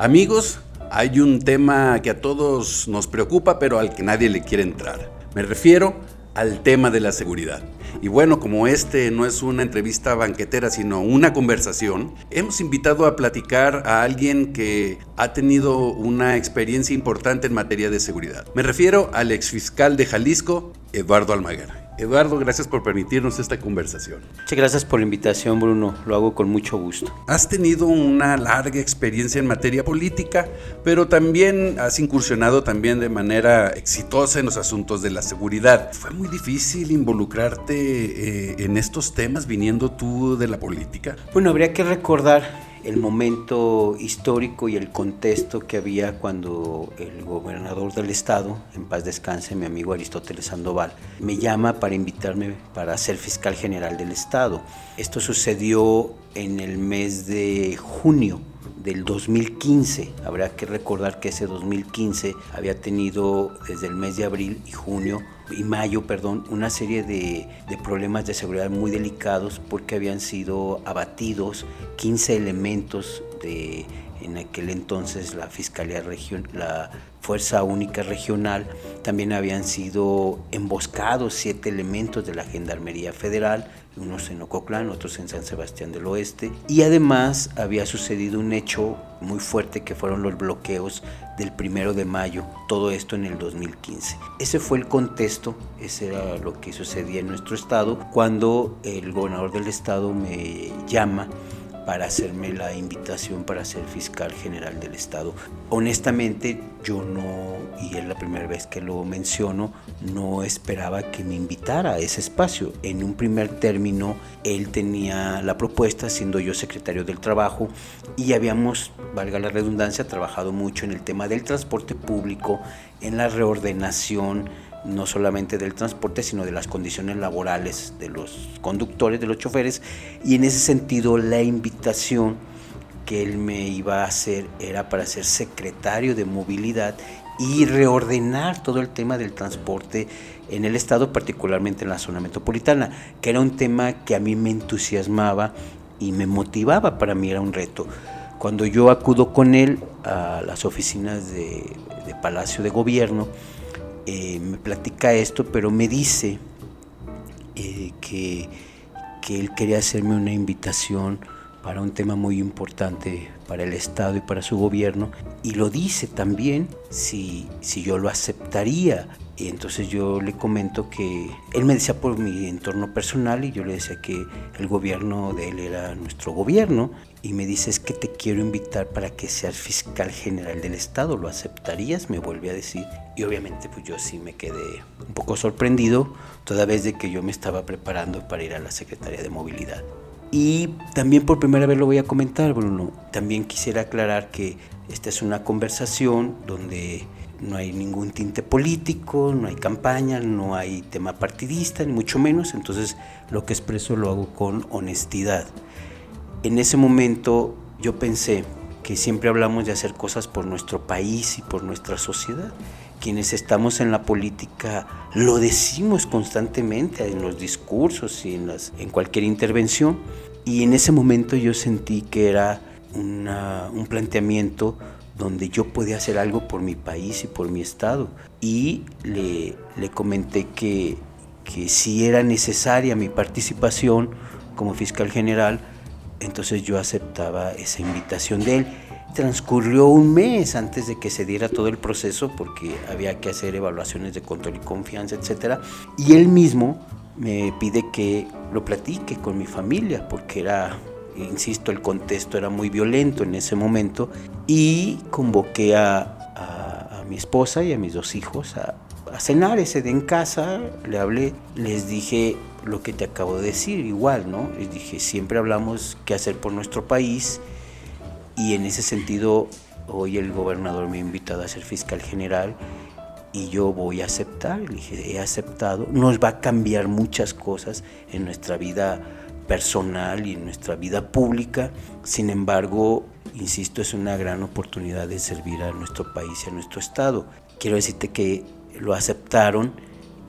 Amigos, hay un tema que a todos nos preocupa, pero al que nadie le quiere entrar. Me refiero al tema de la seguridad. Y bueno, como este no es una entrevista banquetera, sino una conversación, hemos invitado a platicar a alguien que ha tenido una experiencia importante en materia de seguridad. Me refiero al exfiscal de Jalisco, Eduardo Almaguer. Eduardo, gracias por permitirnos esta conversación. Muchas gracias por la invitación, Bruno. Lo hago con mucho gusto. Has tenido una larga experiencia en materia política, pero también has incursionado también de manera exitosa en los asuntos de la seguridad. ¿Fue muy difícil involucrarte eh, en estos temas viniendo tú de la política? Bueno, habría que recordar el momento histórico y el contexto que había cuando el gobernador del estado, en paz descanse, mi amigo Aristóteles Sandoval, me llama para invitarme para ser fiscal general del estado. Esto sucedió en el mes de junio del 2015. Habrá que recordar que ese 2015 había tenido desde el mes de abril y junio y mayo, perdón, una serie de, de, problemas de seguridad muy delicados porque habían sido abatidos 15 elementos de en aquel entonces la Fiscalía Regional, la Fuerza Única Regional, también habían sido emboscados siete elementos de la Gendarmería Federal, unos en Ococlán, otros en San Sebastián del Oeste, y además había sucedido un hecho muy fuerte que fueron los bloqueos del primero de mayo, todo esto en el 2015. Ese fue el contexto, ese era lo que sucedía en nuestro estado, cuando el gobernador del estado me llama para hacerme la invitación para ser fiscal general del Estado. Honestamente, yo no, y es la primera vez que lo menciono, no esperaba que me invitara a ese espacio. En un primer término, él tenía la propuesta, siendo yo secretario del Trabajo, y habíamos, valga la redundancia, trabajado mucho en el tema del transporte público, en la reordenación, no solamente del transporte, sino de las condiciones laborales de los conductores, de los choferes, y en ese sentido la invitación que él me iba a hacer era para ser secretario de movilidad y reordenar todo el tema del transporte en el estado, particularmente en la zona metropolitana, que era un tema que a mí me entusiasmaba y me motivaba, para mí era un reto. Cuando yo acudo con él a las oficinas de, Palacio de Gobierno, eh, me platica esto, pero me dice eh, que, que él quería hacerme una invitación para un tema muy importante para el Estado y para su gobierno, y lo dice también si, si yo lo aceptaría. Y entonces yo le comento que él me decía por mi entorno personal y yo le decía que el gobierno de él era nuestro gobierno y me dice es que te quiero invitar para que seas fiscal general del estado, ¿lo aceptarías? Me vuelve a decir y obviamente pues yo sí me quedé un poco sorprendido toda vez de que yo me estaba preparando para ir a la Secretaría de Movilidad. Y también por primera vez lo voy a comentar, Bruno. También quisiera aclarar que esta es una conversación donde no hay ningún tinte político, no hay campaña, no hay tema partidista, ni mucho menos. Entonces lo que expreso lo hago con honestidad. En ese momento yo pensé que siempre hablamos de hacer cosas por nuestro país y por nuestra sociedad. Quienes estamos en la política lo decimos constantemente en los discursos y en, las, en cualquier intervención. Y en ese momento yo sentí que era un planteamiento donde yo podía hacer algo por mi país y por mi estado. Y le, le comenté que, que si era necesaria mi participación como fiscal general, entonces yo aceptaba esa invitación de él. Transcurrió un mes antes de que se diera todo el proceso porque había que hacer evaluaciones de control y confianza, etc. Y él mismo me pide que lo platique con mi familia porque era insisto, el contexto era muy violento en ese momento y convoqué a, mi esposa y a mis dos hijos a, a, cenar ese día en casa, le hablé, les dije lo que te acabo de decir, igual, ¿no? Les dije, siempre hablamos qué hacer por nuestro país y en ese sentido hoy el gobernador me ha invitado a ser fiscal general y yo voy a aceptar, le dije, he aceptado, nos va a cambiar muchas cosas en nuestra vida personal y en nuestra vida pública. Sin embargo, insisto, es una gran oportunidad de servir a nuestro país y a nuestro Estado. Quiero decirte que lo aceptaron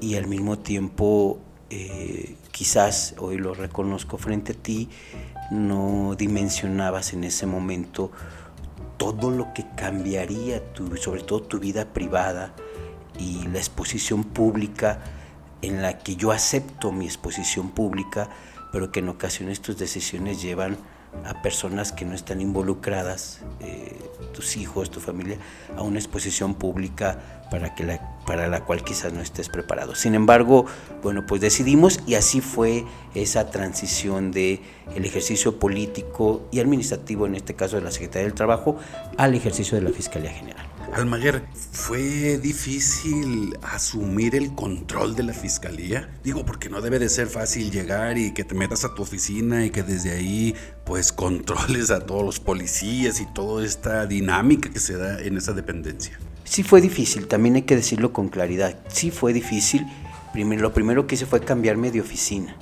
y al mismo tiempo, eh, quizás hoy lo reconozco frente a ti, no dimensionabas en ese momento todo lo que cambiaría, tu, sobre todo tu vida privada y la exposición pública en la que yo acepto mi exposición pública, pero que en ocasiones tus decisiones llevan a personas que no están involucradas, eh, tus hijos, tu familia, a una exposición pública para, que la, para la cual quizás no estés preparado. Sin embargo, bueno, pues decidimos y así fue esa transición de el ejercicio político y administrativo, en este caso de la Secretaría del Trabajo, al ejercicio de la Fiscalía General. Almaguer, ¿fue difícil asumir el control de la fiscalía? Digo, porque no debe de ser fácil llegar y que te metas a tu oficina y que desde ahí pues controles a todos los policías y toda esta dinámica que se da en esa dependencia. Sí fue difícil, también hay que decirlo con claridad. Sí fue difícil. Primero, lo primero que hice fue cambiarme de oficina,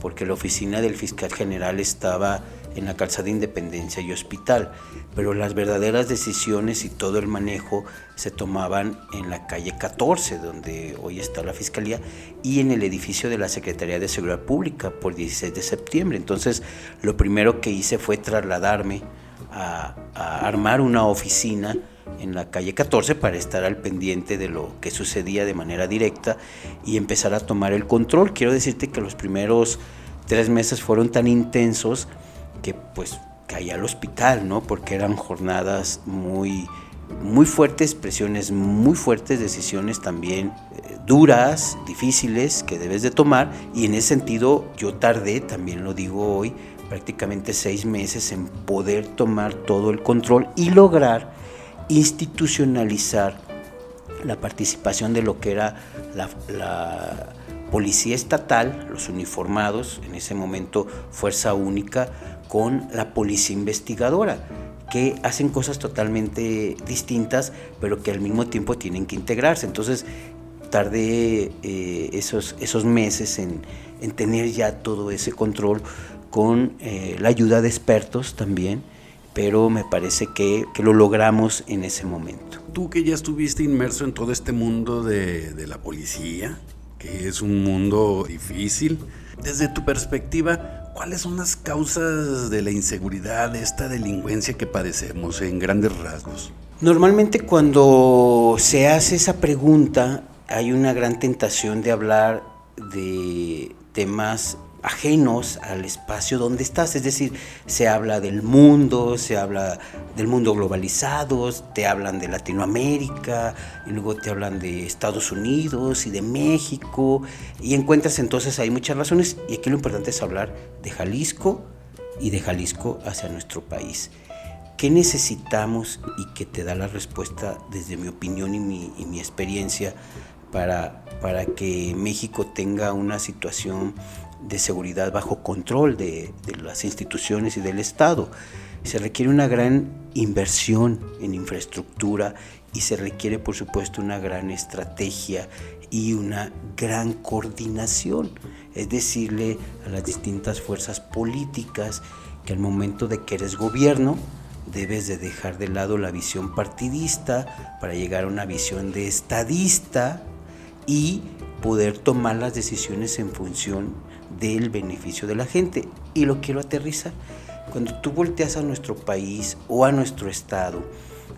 porque la oficina del fiscal general estaba en la calzada Independencia y Hospital, pero las verdaderas decisiones y todo el manejo se tomaban en la calle 14, donde hoy está la Fiscalía, y en el edificio de la Secretaría de Seguridad Pública por 16 de septiembre. Entonces, lo primero que hice fue trasladarme a, a armar una oficina en la calle 14 para estar al pendiente de lo que sucedía de manera directa y empezar a tomar el control. Quiero decirte que los primeros tres meses fueron tan intensos que pues caía al hospital, ¿no? Porque eran jornadas muy, muy fuertes, presiones muy fuertes, decisiones también eh, duras, difíciles que debes de tomar y en ese sentido yo tardé, también lo digo hoy, prácticamente seis meses en poder tomar todo el control y lograr institucionalizar la participación de lo que era la, la policía estatal, los uniformados, en ese momento Fuerza Única, con la policía investigadora, que hacen cosas totalmente distintas, pero que al mismo tiempo tienen que integrarse. Entonces, tardé eh, esos, esos meses en, tener ya todo ese control con eh, la ayuda de expertos también, pero me parece que, lo logramos en ese momento. Tú que ya estuviste inmerso en todo este mundo de, de la policía, que es un mundo difícil, desde tu perspectiva, ¿Cuáles son las causas de la inseguridad, de esta delincuencia que padecemos en grandes rasgos? Normalmente cuando se hace esa pregunta hay una gran tentación de hablar de temas ajenos al espacio donde estás, es decir, se habla del mundo, se habla del mundo globalizado, te hablan de Latinoamérica, y luego te hablan de Estados Unidos y de México, y encuentras entonces hay muchas razones, y aquí lo importante es hablar de Jalisco y de Jalisco hacia nuestro país. ¿Qué necesitamos y que te da la respuesta desde mi opinión y mi, y mi experiencia para, para que México tenga una situación de seguridad bajo control de, las instituciones y del Estado. Se requiere una gran inversión en infraestructura y se requiere por supuesto una gran estrategia y una gran coordinación. Es decirle a las distintas fuerzas políticas que al momento de que eres gobierno debes de dejar de lado la visión partidista para llegar a una visión de estadista y poder tomar las decisiones en función del beneficio de la gente. Y lo quiero aterrizar. Cuando tú volteas a nuestro país o a nuestro estado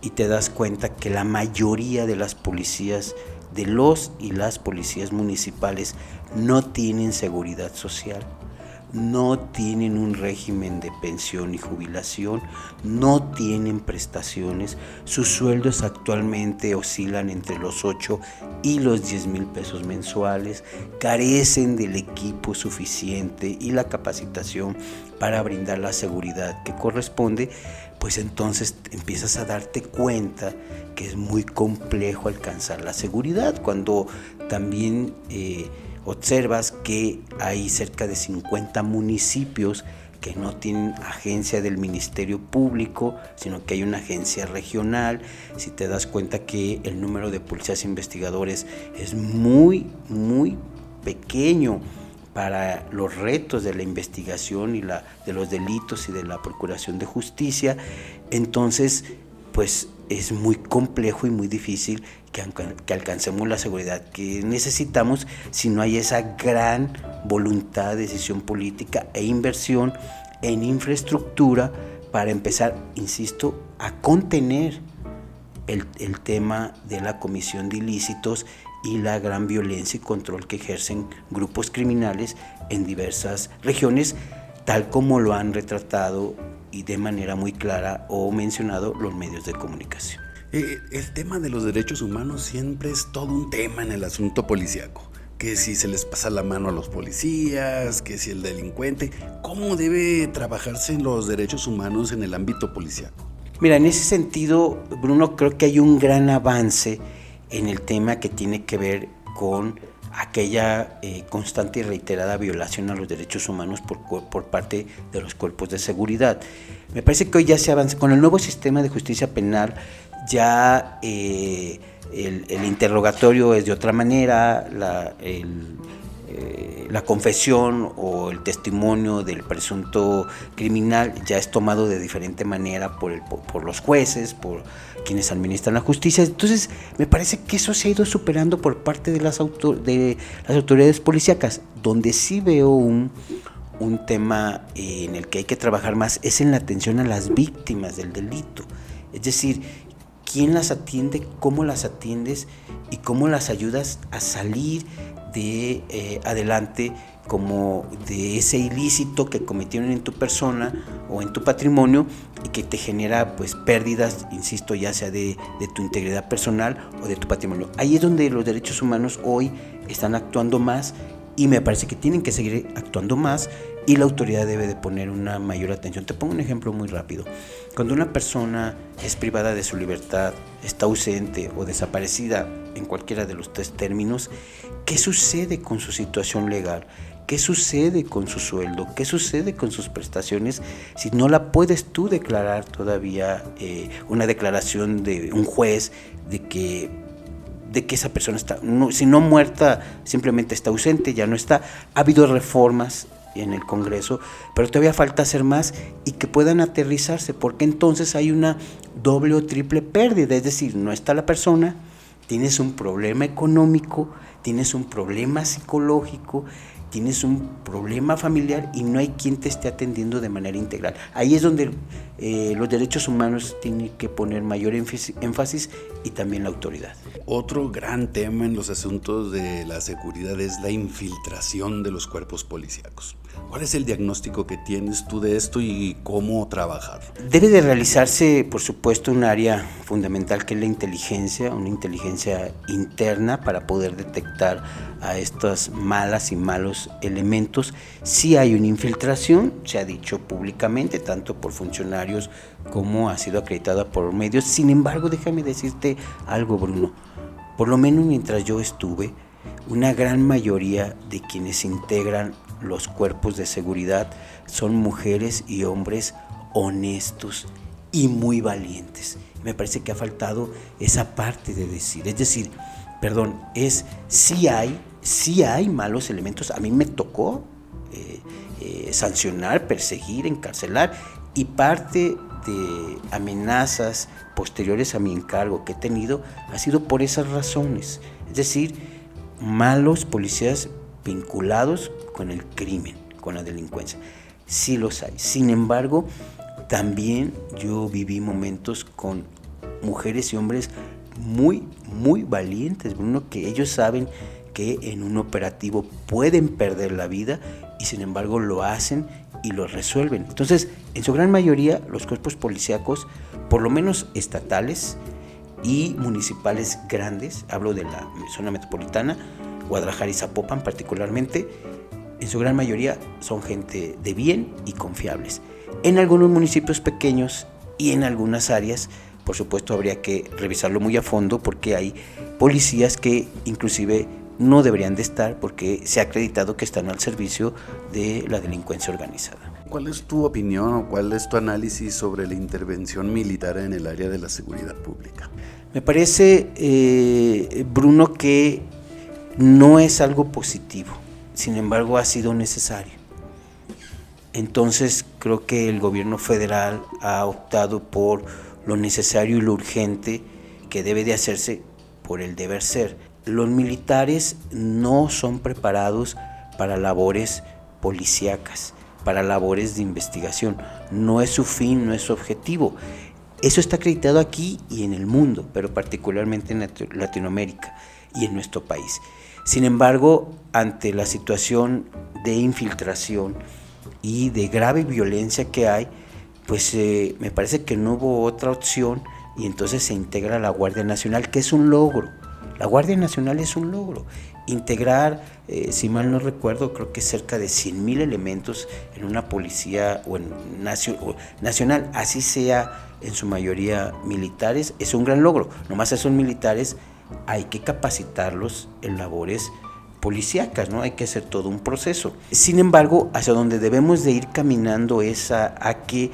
y te das cuenta que la mayoría de las policías, de los y las policías municipales, no tienen seguridad social, no tienen un régimen de pensión y jubilación, no tienen prestaciones, sus sueldos actualmente oscilan entre los 8 y los 10 mil pesos mensuales, carecen del equipo suficiente y la capacitación para brindar la seguridad que corresponde, pues entonces empiezas a darte cuenta que es muy complejo alcanzar la seguridad cuando también... Eh, observas que hay cerca de 50 municipios que no tienen agencia del Ministerio Público, sino que hay una agencia regional. Si te das cuenta que el número de policías investigadores es muy, muy pequeño para los retos de la investigación y la, de los delitos y de la procuración de justicia, entonces pues es muy complejo y muy difícil que, alcancemos la seguridad que necesitamos si no hay esa gran voluntad, decisión política e inversión en infraestructura para empezar, insisto, a contener el, el, tema de la comisión de ilícitos y la gran violencia y control que ejercen grupos criminales en diversas regiones, tal como lo han retratado y de manera muy clara o mencionado los medios de comunicación. Eh, el tema de los derechos humanos siempre es todo un tema en el asunto policíaco. Que si se les pasa la mano a los policías, que si el delincuente, ¿cómo debe trabajarse los derechos humanos en el ámbito policíaco? Mira, en ese sentido, Bruno, creo que hay un gran avance en el tema que tiene que ver con aquella eh, constante y reiterada violación a los derechos humanos por, por, parte de los cuerpos de seguridad. Me parece que hoy ya se avanza con el nuevo sistema de justicia penal, ya eh, el, interrogatorio es de otra manera, la, eh, la confesión o el testimonio del presunto criminal ya es tomado de diferente manera por, los jueces, por quienes administran la justicia. Entonces, me parece que eso se ha ido superando por parte de las, de las autoridades policíacas. Donde sí veo un, un tema eh, en el que hay que trabajar más es en la atención a las víctimas del delito. Es decir, quién las atiende, cómo las atiendes y cómo las ayudas a salir de eh, adelante como de ese ilícito que cometieron en tu persona o en tu patrimonio y que te genera pues pérdidas, insisto, ya sea de, de, tu integridad personal o de tu patrimonio. Ahí es donde los derechos humanos hoy están actuando más y me parece que tienen que seguir actuando más y la autoridad debe de poner una mayor atención. Te pongo un ejemplo muy rápido. Cuando una persona es privada de su libertad, está ausente o desaparecida en cualquiera de los tres términos, ¿qué sucede con su situación legal? ¿Qué sucede con su sueldo? ¿Qué sucede con sus prestaciones si no la puedes tú declarar todavía eh, una declaración de un juez de que, de que esa persona está, si no muerta, simplemente está ausente, ya no está? Ha habido reformas en el Congreso, pero todavía falta hacer más y que puedan aterrizarse, porque entonces hay una doble o triple pérdida, es decir, no está la persona, tienes un problema económico, tienes un problema psicológico, tienes un problema familiar y no hay quien te esté atendiendo de manera integral. Ahí es donde eh, los derechos humanos tienen que poner mayor énfasis y también la autoridad. Otro gran tema en los asuntos de la seguridad es la infiltración de los cuerpos policíacos. ¿Cuál es el diagnóstico que tienes tú de esto y cómo trabajar? Debe de realizarse, por supuesto, un área fundamental que es la inteligencia, una inteligencia interna para poder detectar a estos malas y malos elementos. Si hay una infiltración, se ha dicho públicamente, tanto por funcionarios como ha sido acreditada por medios. Sin embargo, déjame decirte algo, Bruno. Por lo menos mientras yo estuve, una gran mayoría de quienes integran los cuerpos de seguridad son mujeres y hombres honestos y muy valientes. Me parece que ha faltado esa parte de decir, es decir, perdón, es si hay, si hay malos elementos. A mí me tocó eh, eh, sancionar, perseguir, encarcelar y parte de amenazas posteriores a mi encargo que he tenido ha sido por esas razones. Es decir, malos policías vinculados con el crimen, con la delincuencia. Sí los hay. Sin embargo, también yo viví momentos con mujeres y hombres muy, muy valientes, Bruno, que ellos saben que en un operativo pueden perder la vida y sin embargo lo hacen y lo resuelven. Entonces, en su gran mayoría, los cuerpos policíacos, por lo menos estatales y municipales grandes, hablo de la zona metropolitana, Guadalajara y Zapopan particularmente, en su gran mayoría son gente de bien y confiables. En algunos municipios pequeños y en algunas áreas, por supuesto, habría que revisarlo muy a fondo porque hay policías que inclusive no deberían de estar porque se ha acreditado que están al servicio de la delincuencia organizada. ¿Cuál es tu opinión o cuál es tu análisis sobre la intervención militar en el área de la seguridad pública? Me parece, eh, Bruno, que no es algo positivo sin embargo ha sido necesario. Entonces creo que el gobierno federal ha optado por lo necesario y lo urgente que debe de hacerse por el deber ser. Los militares no son preparados para labores policíacas. para labores de investigación. No es su fin, no es su objetivo. Eso está acreditado aquí y en el mundo, pero particularmente en Latinoamérica y en nuestro país. Sin embargo, ante la situación de infiltración y de grave violencia que hay, pues eh, me parece que no hubo otra opción y entonces se integra la Guardia Nacional, que es un logro. La Guardia Nacional es un logro. Integrar, eh, si mal no recuerdo, creo que cerca de 100.000 elementos en una policía o en nacional, así sea en su mayoría militares, es un gran logro. Nomás esos militares hay que capacitarlos en labores policíacas, ¿no? Hay que hacer todo un proceso. Sin embargo, hacia donde debemos de ir caminando es a, que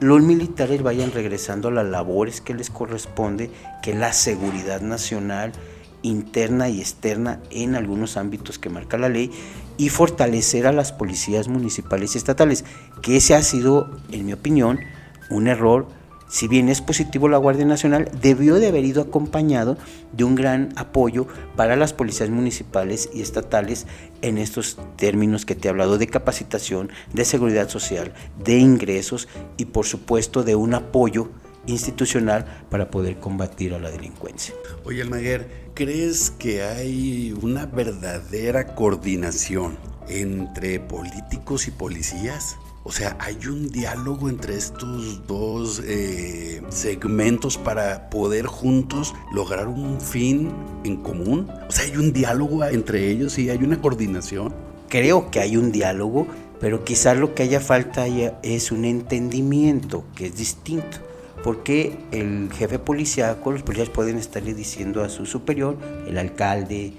los militares vayan regresando a las labores que les corresponde, que la seguridad nacional interna y externa en algunos ámbitos que marca la ley y fortalecer a las policías municipales y estatales, que ese ha sido, en mi opinión, un error si bien es positivo la Guardia Nacional, debió de haber ido acompañado de un gran apoyo para las policías municipales y estatales en estos términos que te he hablado de capacitación, de seguridad social, de ingresos y por supuesto de un apoyo institucional para poder combatir a la delincuencia. Oye, Almaguer, ¿crees que hay una verdadera coordinación entre políticos y policías? O sea, hay un diálogo entre estos dos eh, segmentos para poder juntos lograr un fin en común. O sea, hay un diálogo entre ellos y hay una coordinación. Creo que hay un diálogo, pero quizás lo que haya falta es un entendimiento que es distinto. Porque el jefe policíaco, los policías pueden estarle diciendo a su superior, el alcalde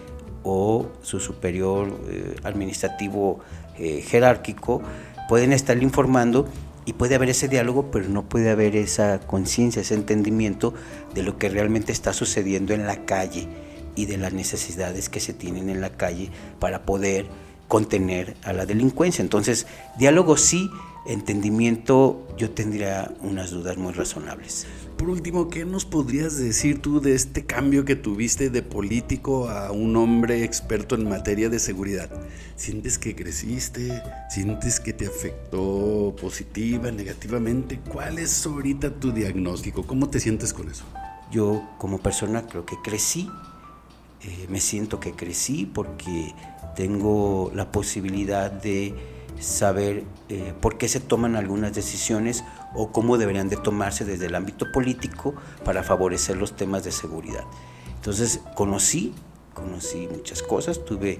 o su superior eh, administrativo eh, jerárquico, pueden estarle informando y puede haber ese diálogo, pero no puede haber esa conciencia, ese entendimiento de lo que realmente está sucediendo en la calle y de las necesidades que se tienen en la calle para poder contener a la delincuencia. Entonces, diálogo sí, entendimiento yo tendría unas dudas muy razonables. Por último, ¿qué nos podrías decir tú de este cambio que tuviste de político a un hombre experto en materia de seguridad? ¿Sientes que creciste? ¿Sientes que te afectó positiva, negativamente? ¿Cuál es ahorita tu diagnóstico? ¿Cómo te sientes con eso? Yo como persona creo que crecí, eh, me siento que crecí porque tengo la posibilidad de saber eh, por qué se toman algunas decisiones o cómo deberían de tomarse desde el ámbito político para favorecer los temas de seguridad. Entonces conocí, conocí muchas cosas, tuve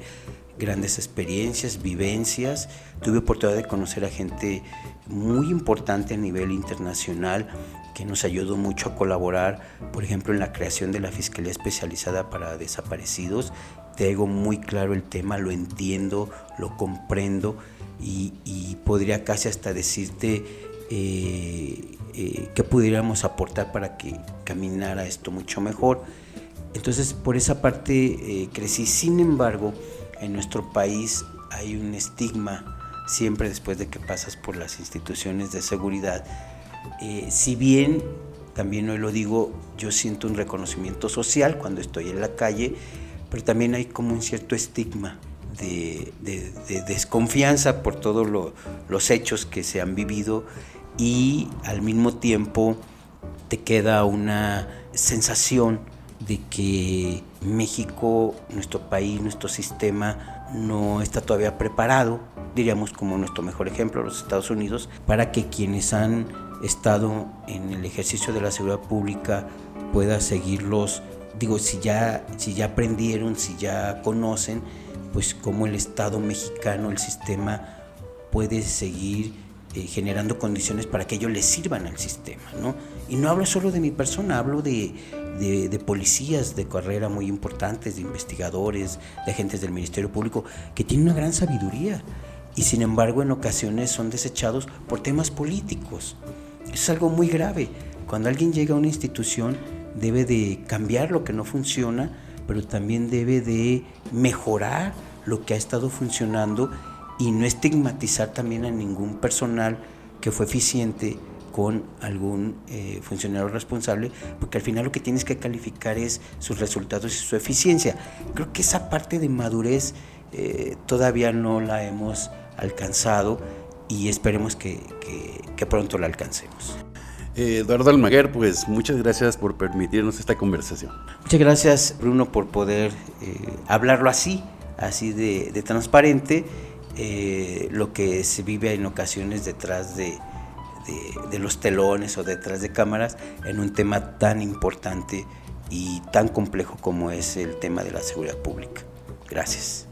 grandes experiencias, vivencias, tuve oportunidad de conocer a gente muy importante a nivel internacional que nos ayudó mucho a colaborar, por ejemplo, en la creación de la Fiscalía Especializada para Desaparecidos. Tengo muy claro el tema, lo entiendo, lo comprendo y, podría casi hasta decirte eh, eh, que pudiéramos aportar para que caminara esto mucho mejor. Entonces, por esa parte eh, crecí. Sin embargo, en nuestro país hay un estigma siempre después de que pasas por las instituciones de seguridad. si bien, también hoy lo digo, yo siento un reconocimiento social cuando estoy en la calle, pero también hay como un cierto estigma de, desconfianza por todos los hechos que se han vivido y al mismo tiempo te queda una sensación de que México, nuestro país, nuestro sistema no está todavía preparado, diríamos como nuestro mejor ejemplo, los Estados Unidos, para que quienes han estado en el ejercicio de la seguridad pública pueda seguirlos, digo, si ya, si ya aprendieron, si ya conocen, pues cómo el Estado mexicano, el sistema puede seguir eh, generando condiciones para que ellos les sirvan al sistema, ¿no? Y no hablo solo de mi persona, hablo de, de, policías de carrera muy importantes, de investigadores, de agentes del Ministerio Público, que tienen una gran sabiduría y sin embargo en ocasiones son desechados por temas políticos. es algo muy grave. Cuando alguien llega a una institución debe de cambiar lo que no funciona, pero también debe de mejorar lo que ha estado funcionando y no estigmatizar también a ningún personal que fue eficiente con algún eh, funcionario responsable, porque al final lo que tienes que calificar es sus resultados y su eficiencia. Creo que esa parte de madurez eh, todavía no la hemos alcanzado y esperemos que, que, pronto la alcancemos. Eh, Eduardo Almaguer, pues muchas gracias por permitirnos esta conversación. Muchas gracias, Bruno, por poder eh, hablarlo así, así de, de transparente, eh, lo que se vive en ocasiones detrás de, de, de, los telones o detrás de cámaras en un tema tan importante y tan complejo como es el tema de la seguridad pública. Gracias.